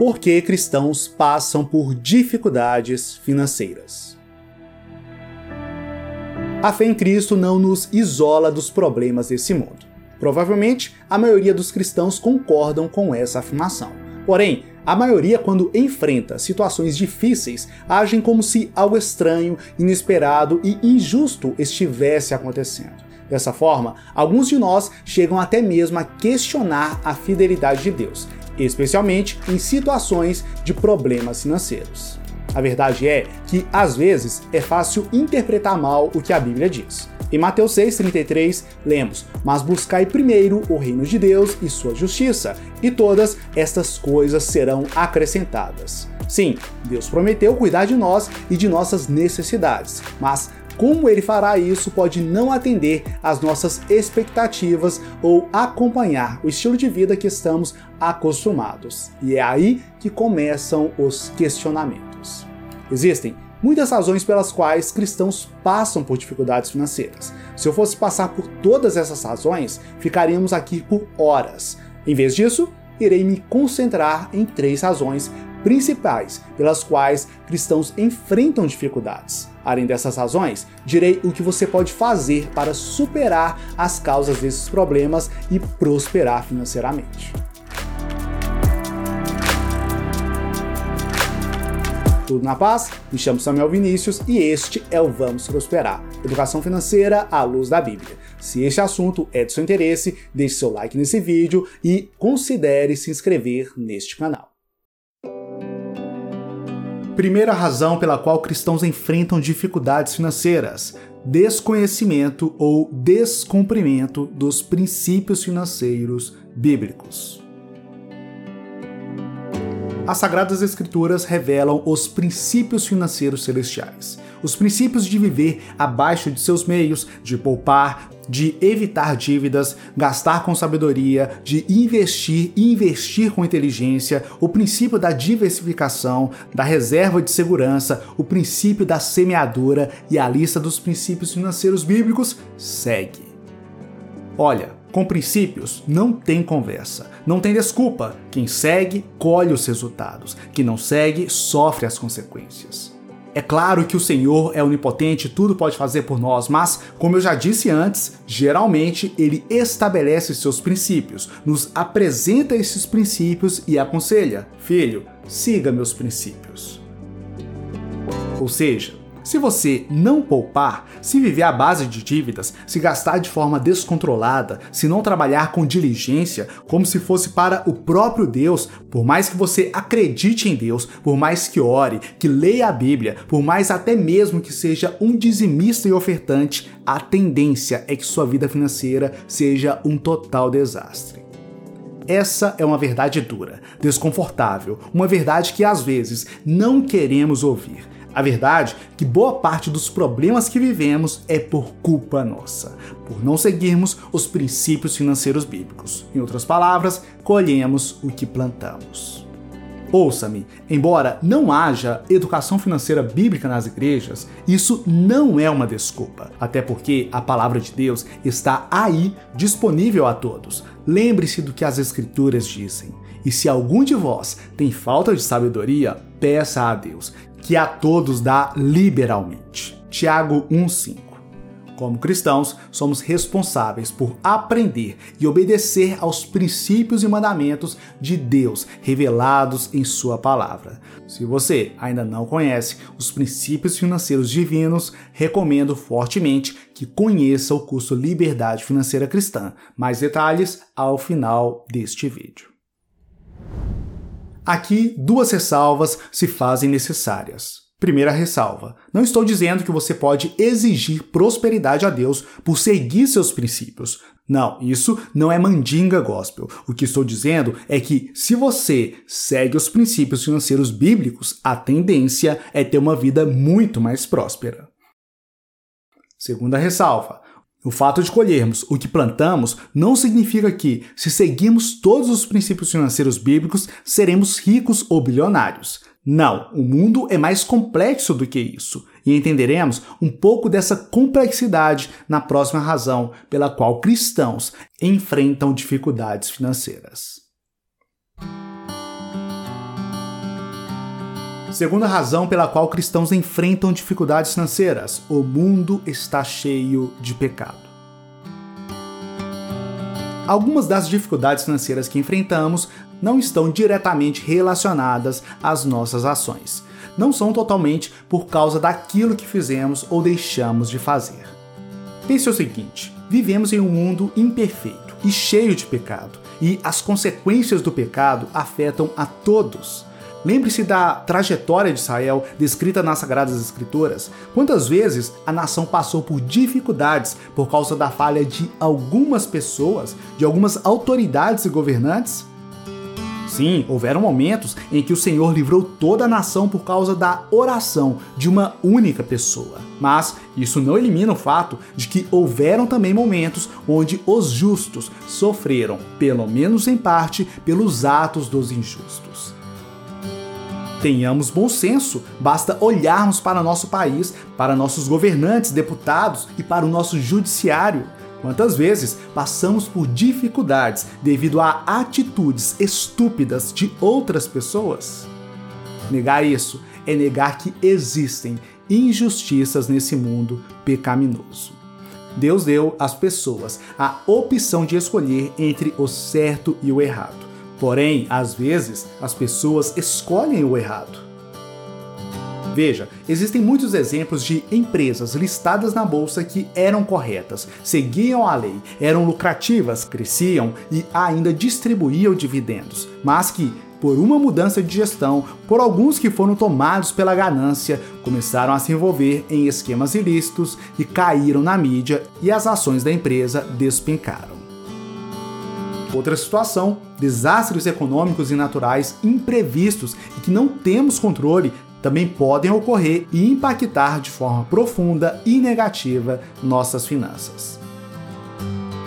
Por que cristãos passam por dificuldades financeiras? A fé em Cristo não nos isola dos problemas desse mundo. Provavelmente, a maioria dos cristãos concordam com essa afirmação. Porém, a maioria, quando enfrenta situações difíceis, agem como se algo estranho, inesperado e injusto estivesse acontecendo. Dessa forma, alguns de nós chegam até mesmo a questionar a fidelidade de Deus, especialmente em situações de problemas financeiros. A verdade é que, às vezes, é fácil interpretar mal o que a Bíblia diz. Em Mateus 6,33, lemos: Mas buscai primeiro o reino de Deus e sua justiça, e todas estas coisas serão acrescentadas. Sim, Deus prometeu cuidar de nós e de nossas necessidades, mas como ele fará isso pode não atender às nossas expectativas ou acompanhar o estilo de vida que estamos acostumados. E é aí que começam os questionamentos. Existem muitas razões pelas quais cristãos passam por dificuldades financeiras. Se eu fosse passar por todas essas razões, ficaríamos aqui por horas. Em vez disso, irei me concentrar em três razões principais pelas quais cristãos enfrentam dificuldades. Além dessas razões, direi o que você pode fazer para superar as causas desses problemas e prosperar financeiramente. Tudo na paz? Me chamo Samuel Vinícius e este é o Vamos Prosperar, educação financeira à luz da Bíblia. Se este assunto é de seu interesse, deixe seu like nesse vídeo e considere se inscrever neste canal. Primeira razão pela qual cristãos enfrentam dificuldades financeiras: desconhecimento ou descumprimento dos princípios financeiros bíblicos. As Sagradas Escrituras revelam os princípios financeiros celestiais, os princípios de viver abaixo de seus meios, de poupar, de evitar dívidas, gastar com sabedoria, de investir e investir com inteligência, o princípio da diversificação, da reserva de segurança, o princípio da semeadura e a lista dos princípios financeiros bíblicos segue. Olha, com princípios não tem conversa, não tem desculpa. Quem segue, colhe os resultados. Quem não segue, sofre as consequências. É claro que o Senhor é onipotente, tudo pode fazer por nós, mas, como eu já disse antes, geralmente ele estabelece seus princípios, nos apresenta esses princípios e aconselha: Filho, siga meus princípios. Ou seja, se você não poupar, se viver à base de dívidas, se gastar de forma descontrolada, se não trabalhar com diligência, como se fosse para o próprio Deus, por mais que você acredite em Deus, por mais que ore, que leia a Bíblia, por mais até mesmo que seja um dizimista e ofertante, a tendência é que sua vida financeira seja um total desastre. Essa é uma verdade dura, desconfortável, uma verdade que às vezes não queremos ouvir a verdade é que boa parte dos problemas que vivemos é por culpa nossa, por não seguirmos os princípios financeiros bíblicos. Em outras palavras, colhemos o que plantamos. Ouça-me, embora não haja educação financeira bíblica nas igrejas, isso não é uma desculpa, até porque a palavra de Deus está aí disponível a todos. Lembre-se do que as Escrituras dizem. E se algum de vós tem falta de sabedoria, peça a Deus, que a todos dá liberalmente. Tiago 1:5. Como cristãos, somos responsáveis por aprender e obedecer aos princípios e mandamentos de Deus revelados em Sua palavra. Se você ainda não conhece os princípios financeiros divinos, recomendo fortemente que conheça o curso Liberdade Financeira Cristã. Mais detalhes ao final deste vídeo. Aqui, duas ressalvas se fazem necessárias. Primeira ressalva: não estou dizendo que você pode exigir prosperidade a Deus por seguir seus princípios. Não, isso não é mandinga gospel. O que estou dizendo é que se você segue os princípios financeiros bíblicos, a tendência é ter uma vida muito mais próspera. Segunda ressalva: o fato de colhermos o que plantamos não significa que, se seguirmos todos os princípios financeiros bíblicos, seremos ricos ou bilionários. Não, o mundo é mais complexo do que isso, e entenderemos um pouco dessa complexidade na próxima razão pela qual cristãos enfrentam dificuldades financeiras. Segunda razão pela qual cristãos enfrentam dificuldades financeiras: o mundo está cheio de pecado. Algumas das dificuldades financeiras que enfrentamos não estão diretamente relacionadas às nossas ações. Não são totalmente por causa daquilo que fizemos ou deixamos de fazer. Pense o seguinte: vivemos em um mundo imperfeito e cheio de pecado, e as consequências do pecado afetam a todos. Lembre-se da trajetória de Israel descrita nas Sagradas Escrituras. Quantas vezes a nação passou por dificuldades por causa da falha de algumas pessoas, de algumas autoridades e governantes? Sim, houveram momentos em que o Senhor livrou toda a nação por causa da oração de uma única pessoa. Mas isso não elimina o fato de que houveram também momentos onde os justos sofreram, pelo menos em parte, pelos atos dos injustos. Tenhamos bom senso, basta olharmos para nosso país, para nossos governantes, deputados e para o nosso judiciário. Quantas vezes passamos por dificuldades devido a atitudes estúpidas de outras pessoas? Negar isso é negar que existem injustiças nesse mundo pecaminoso. Deus deu às pessoas a opção de escolher entre o certo e o errado. Porém, às vezes, as pessoas escolhem o errado. Veja, existem muitos exemplos de empresas listadas na bolsa que eram corretas, seguiam a lei, eram lucrativas, cresciam e ainda distribuíam dividendos, mas que, por uma mudança de gestão, por alguns que foram tomados pela ganância, começaram a se envolver em esquemas ilícitos e caíram na mídia e as ações da empresa despencaram. Outra situação, desastres econômicos e naturais imprevistos e que não temos controle também podem ocorrer e impactar de forma profunda e negativa nossas finanças.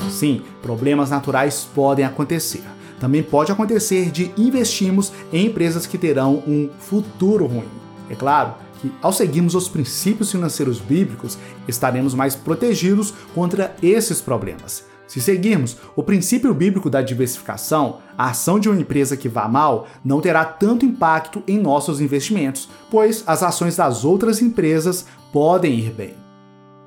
Sim, problemas naturais podem acontecer. Também pode acontecer de investirmos em empresas que terão um futuro ruim. É claro que, ao seguirmos os princípios financeiros bíblicos, estaremos mais protegidos contra esses problemas. Se seguirmos o princípio bíblico da diversificação, a ação de uma empresa que vá mal não terá tanto impacto em nossos investimentos, pois as ações das outras empresas podem ir bem.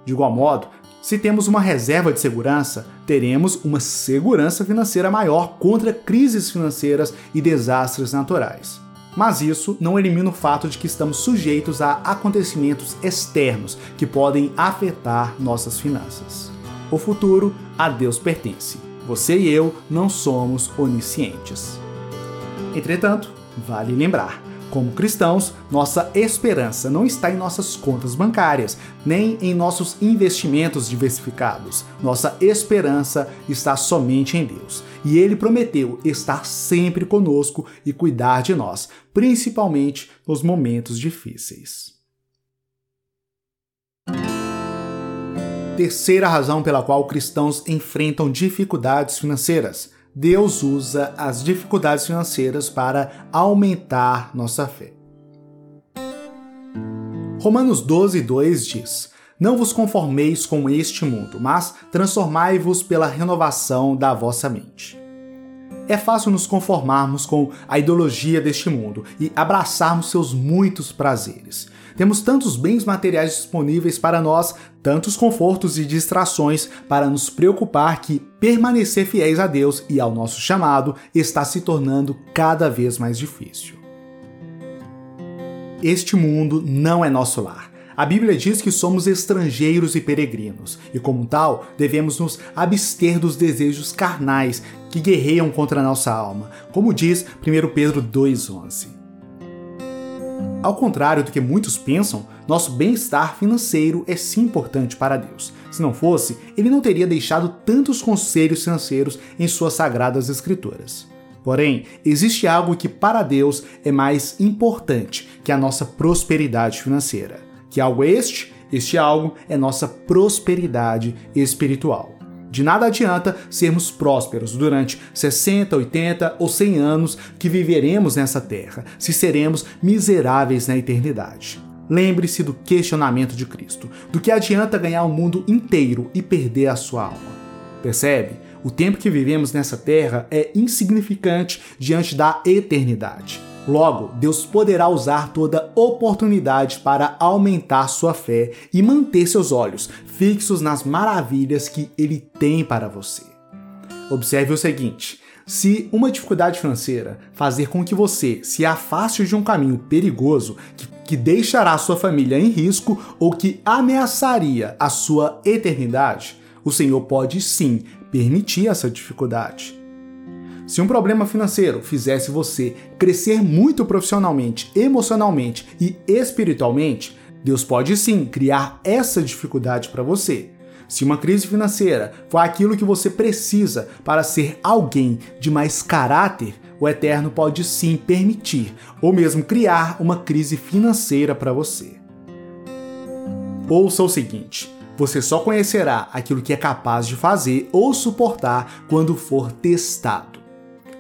De igual modo, se temos uma reserva de segurança, teremos uma segurança financeira maior contra crises financeiras e desastres naturais. Mas isso não elimina o fato de que estamos sujeitos a acontecimentos externos que podem afetar nossas finanças. O futuro a Deus pertence. Você e eu não somos oniscientes. Entretanto, vale lembrar, como cristãos, nossa esperança não está em nossas contas bancárias, nem em nossos investimentos diversificados. Nossa esperança está somente em Deus. E Ele prometeu estar sempre conosco e cuidar de nós, principalmente nos momentos difíceis. Terceira razão pela qual cristãos enfrentam dificuldades financeiras. Deus usa as dificuldades financeiras para aumentar nossa fé. Romanos 12, 2 diz: Não vos conformeis com este mundo, mas transformai-vos pela renovação da vossa mente. É fácil nos conformarmos com a ideologia deste mundo e abraçarmos seus muitos prazeres. Temos tantos bens materiais disponíveis para nós, tantos confortos e distrações para nos preocupar que permanecer fiéis a Deus e ao nosso chamado está se tornando cada vez mais difícil. Este mundo não é nosso lar. A Bíblia diz que somos estrangeiros e peregrinos, e como tal, devemos nos abster dos desejos carnais que guerreiam contra nossa alma, como diz 1 Pedro 2,11. Ao contrário do que muitos pensam, nosso bem-estar financeiro é sim importante para Deus. Se não fosse, ele não teria deixado tantos conselhos financeiros em suas sagradas escrituras. Porém, existe algo que para Deus é mais importante que a nossa prosperidade financeira. Que algo é este? Este algo é nossa prosperidade espiritual. De nada adianta sermos prósperos durante 60, 80 ou 100 anos que viveremos nessa terra, se seremos miseráveis na eternidade. Lembre-se do questionamento de Cristo: do que adianta ganhar o mundo inteiro e perder a sua alma? Percebe? O tempo que vivemos nessa terra é insignificante diante da eternidade. Logo, Deus poderá usar toda oportunidade para aumentar sua fé e manter seus olhos fixos nas maravilhas que Ele tem para você. Observe o seguinte: se uma dificuldade financeira fazer com que você se afaste de um caminho perigoso que, que deixará sua família em risco ou que ameaçaria a sua eternidade, o Senhor pode sim permitir essa dificuldade. Se um problema financeiro fizesse você crescer muito profissionalmente, emocionalmente e espiritualmente, Deus pode sim criar essa dificuldade para você. Se uma crise financeira for aquilo que você precisa para ser alguém de mais caráter, o Eterno pode sim permitir ou mesmo criar uma crise financeira para você. Ouça o seguinte: você só conhecerá aquilo que é capaz de fazer ou suportar quando for testado.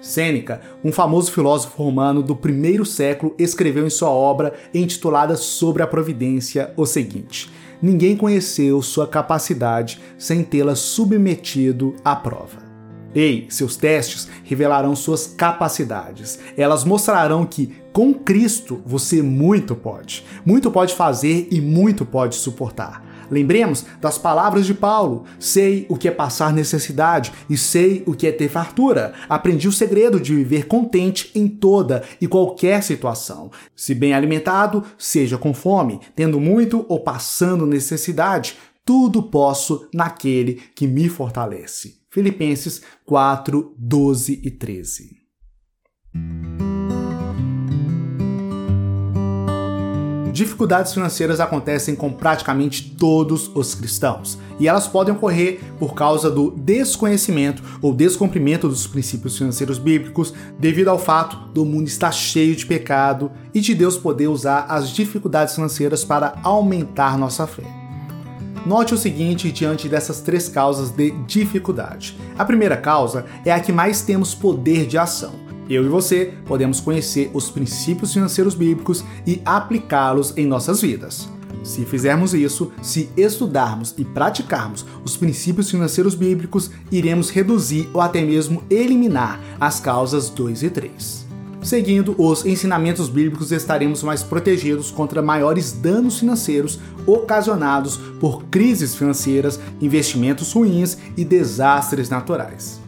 Sêneca, um famoso filósofo romano do primeiro século, escreveu em sua obra intitulada Sobre a Providência o seguinte: Ninguém conheceu sua capacidade sem tê-la submetido à prova. Ei, seus testes revelarão suas capacidades. Elas mostrarão que, com Cristo, você muito pode. Muito pode fazer e muito pode suportar. Lembremos das palavras de Paulo: sei o que é passar necessidade e sei o que é ter fartura. Aprendi o segredo de viver contente em toda e qualquer situação. Se bem alimentado, seja com fome, tendo muito ou passando necessidade, tudo posso naquele que me fortalece. Filipenses 4, 12 e 13. Dificuldades financeiras acontecem com praticamente todos os cristãos, e elas podem ocorrer por causa do desconhecimento ou descumprimento dos princípios financeiros bíblicos, devido ao fato do mundo estar cheio de pecado e de Deus poder usar as dificuldades financeiras para aumentar nossa fé. Note o seguinte diante dessas três causas de dificuldade. A primeira causa é a que mais temos poder de ação eu e você podemos conhecer os princípios financeiros bíblicos e aplicá-los em nossas vidas. Se fizermos isso, se estudarmos e praticarmos os princípios financeiros bíblicos, iremos reduzir ou até mesmo eliminar as causas 2 e 3. Seguindo os ensinamentos bíblicos, estaremos mais protegidos contra maiores danos financeiros ocasionados por crises financeiras, investimentos ruins e desastres naturais.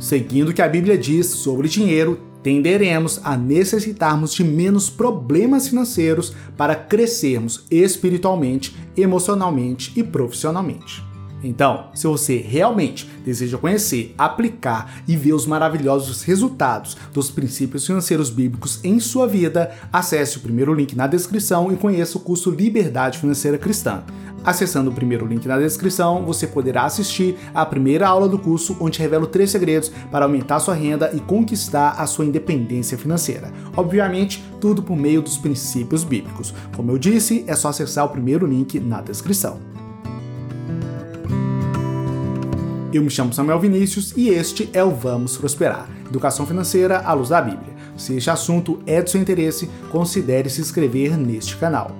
Seguindo o que a Bíblia diz sobre dinheiro, tenderemos a necessitarmos de menos problemas financeiros para crescermos espiritualmente, emocionalmente e profissionalmente. Então, se você realmente deseja conhecer, aplicar e ver os maravilhosos resultados dos princípios financeiros bíblicos em sua vida, acesse o primeiro link na descrição e conheça o curso Liberdade Financeira Cristã. Acessando o primeiro link na descrição, você poderá assistir a primeira aula do curso, onde revelo três segredos para aumentar sua renda e conquistar a sua independência financeira. Obviamente, tudo por meio dos princípios bíblicos. Como eu disse, é só acessar o primeiro link na descrição. Eu me chamo Samuel Vinícius e este é o Vamos Prosperar Educação Financeira à Luz da Bíblia. Se este assunto é de seu interesse, considere se inscrever neste canal.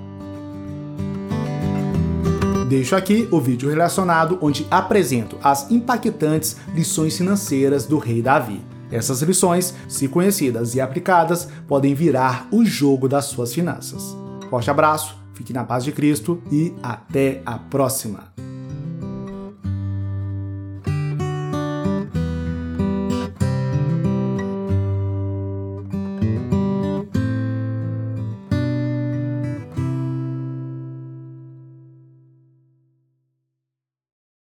Deixo aqui o vídeo relacionado onde apresento as impactantes lições financeiras do rei Davi. Essas lições, se conhecidas e aplicadas, podem virar o jogo das suas finanças. Forte abraço, fique na paz de Cristo e até a próxima!